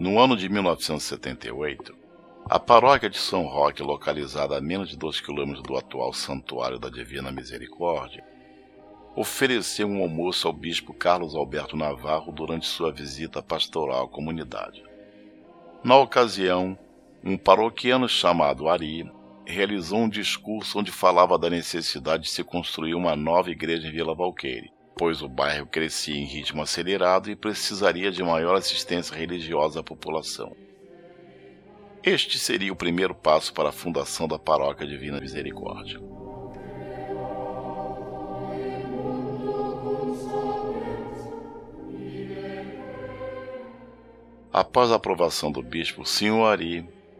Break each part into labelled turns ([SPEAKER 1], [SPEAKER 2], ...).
[SPEAKER 1] No ano de 1978, a paróquia de São Roque, localizada a menos de 2 quilômetros do atual Santuário da Divina Misericórdia, ofereceu um almoço ao bispo Carlos Alberto Navarro durante sua visita pastoral à comunidade. Na ocasião, um paroquiano chamado Ari realizou um discurso onde falava da necessidade de se construir uma nova igreja em Vila Valqueire, pois o bairro crescia em ritmo acelerado e precisaria de maior assistência religiosa à população. Este seria o primeiro passo para a fundação da Paróquia Divina Misericórdia. Após a aprovação do bispo Sr.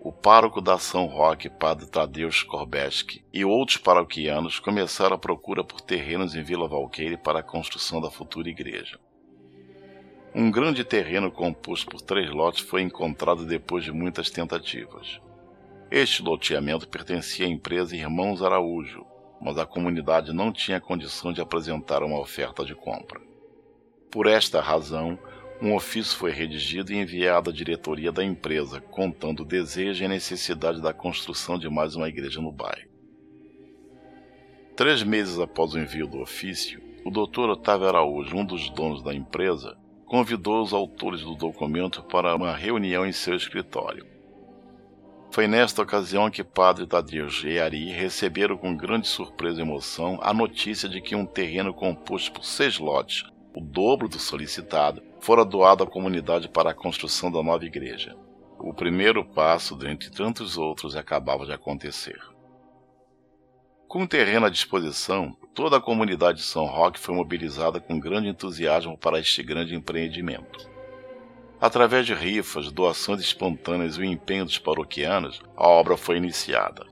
[SPEAKER 1] O pároco da São Roque, Padre Tadeusz Korbeski, e outros paroquianos começaram a procura por terrenos em Vila Valqueire para a construção da futura igreja. Um grande terreno composto por três lotes foi encontrado depois de muitas tentativas. Este loteamento pertencia à empresa Irmãos Araújo, mas a comunidade não tinha condição de apresentar uma oferta de compra. Por esta razão, um ofício foi redigido e enviado à diretoria da empresa, contando o desejo e a necessidade da construção de mais uma igreja no bairro. Três meses após o envio do ofício, o Dr. Otávio Araújo, um dos donos da empresa, convidou os autores do documento para uma reunião em seu escritório. Foi nesta ocasião que Padre Tadeu e Ari receberam com grande surpresa e emoção a notícia de que um terreno composto por seis lotes, o dobro do solicitado, fora doado à comunidade para a construção da nova igreja. O primeiro passo, dentre tantos outros, acabava de acontecer. Com o terreno à disposição, toda a comunidade de São Roque foi mobilizada com grande entusiasmo para este grande empreendimento. Através de rifas, doações espontâneas e o empenho dos paroquianos, a obra foi iniciada.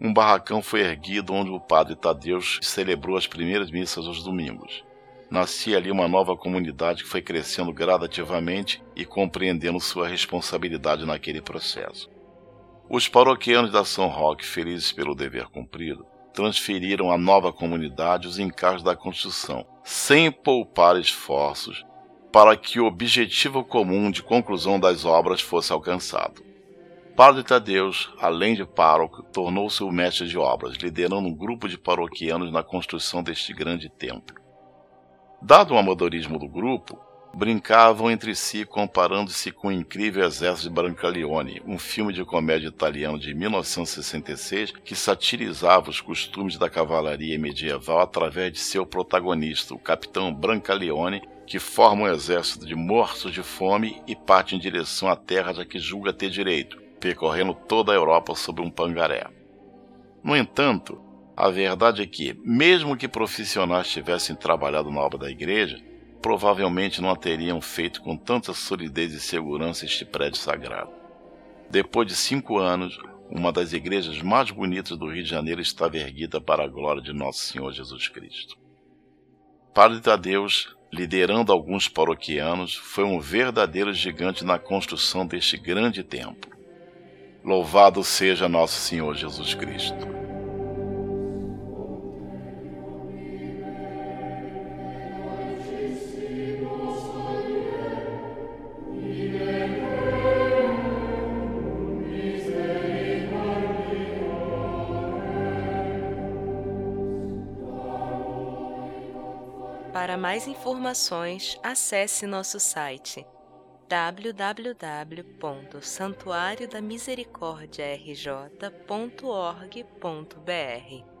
[SPEAKER 1] Um barracão foi erguido onde o padre Tadeus celebrou as primeiras missas aos domingos. Nascia ali uma nova comunidade que foi crescendo gradativamente e compreendendo sua responsabilidade naquele processo. Os paroquianos da São Roque, felizes pelo dever cumprido, transferiram à nova comunidade os encargos da construção, sem poupar esforços, para que o objetivo comum de conclusão das obras fosse alcançado. Padre Tadeus, além de pároco, tornou-se o mestre de obras, liderando um grupo de paroquianos na construção deste grande templo. Dado o amadorismo do grupo, brincavam entre si comparando-se com o incrível Exército de Brancaleone, um filme de comédia italiano de 1966 que satirizava os costumes da cavalaria medieval através de seu protagonista, o capitão Brancaleone, que forma um exército de mortos de fome e parte em direção à terra a que julga ter direito, percorrendo toda a Europa sobre um pangaré. No entanto, a verdade é que, mesmo que profissionais tivessem trabalhado na obra da igreja, provavelmente não a teriam feito com tanta solidez e segurança este prédio sagrado. Depois de cinco anos, uma das igrejas mais bonitas do Rio de Janeiro estava erguida para a glória de Nosso Senhor Jesus Cristo. Padre Tadeus, liderando alguns paroquianos, foi um verdadeiro gigante na construção deste grande templo. Louvado seja Nosso Senhor Jesus Cristo.
[SPEAKER 2] Para mais informações, acesse nosso site www.santuariodamisericordiarj.org.br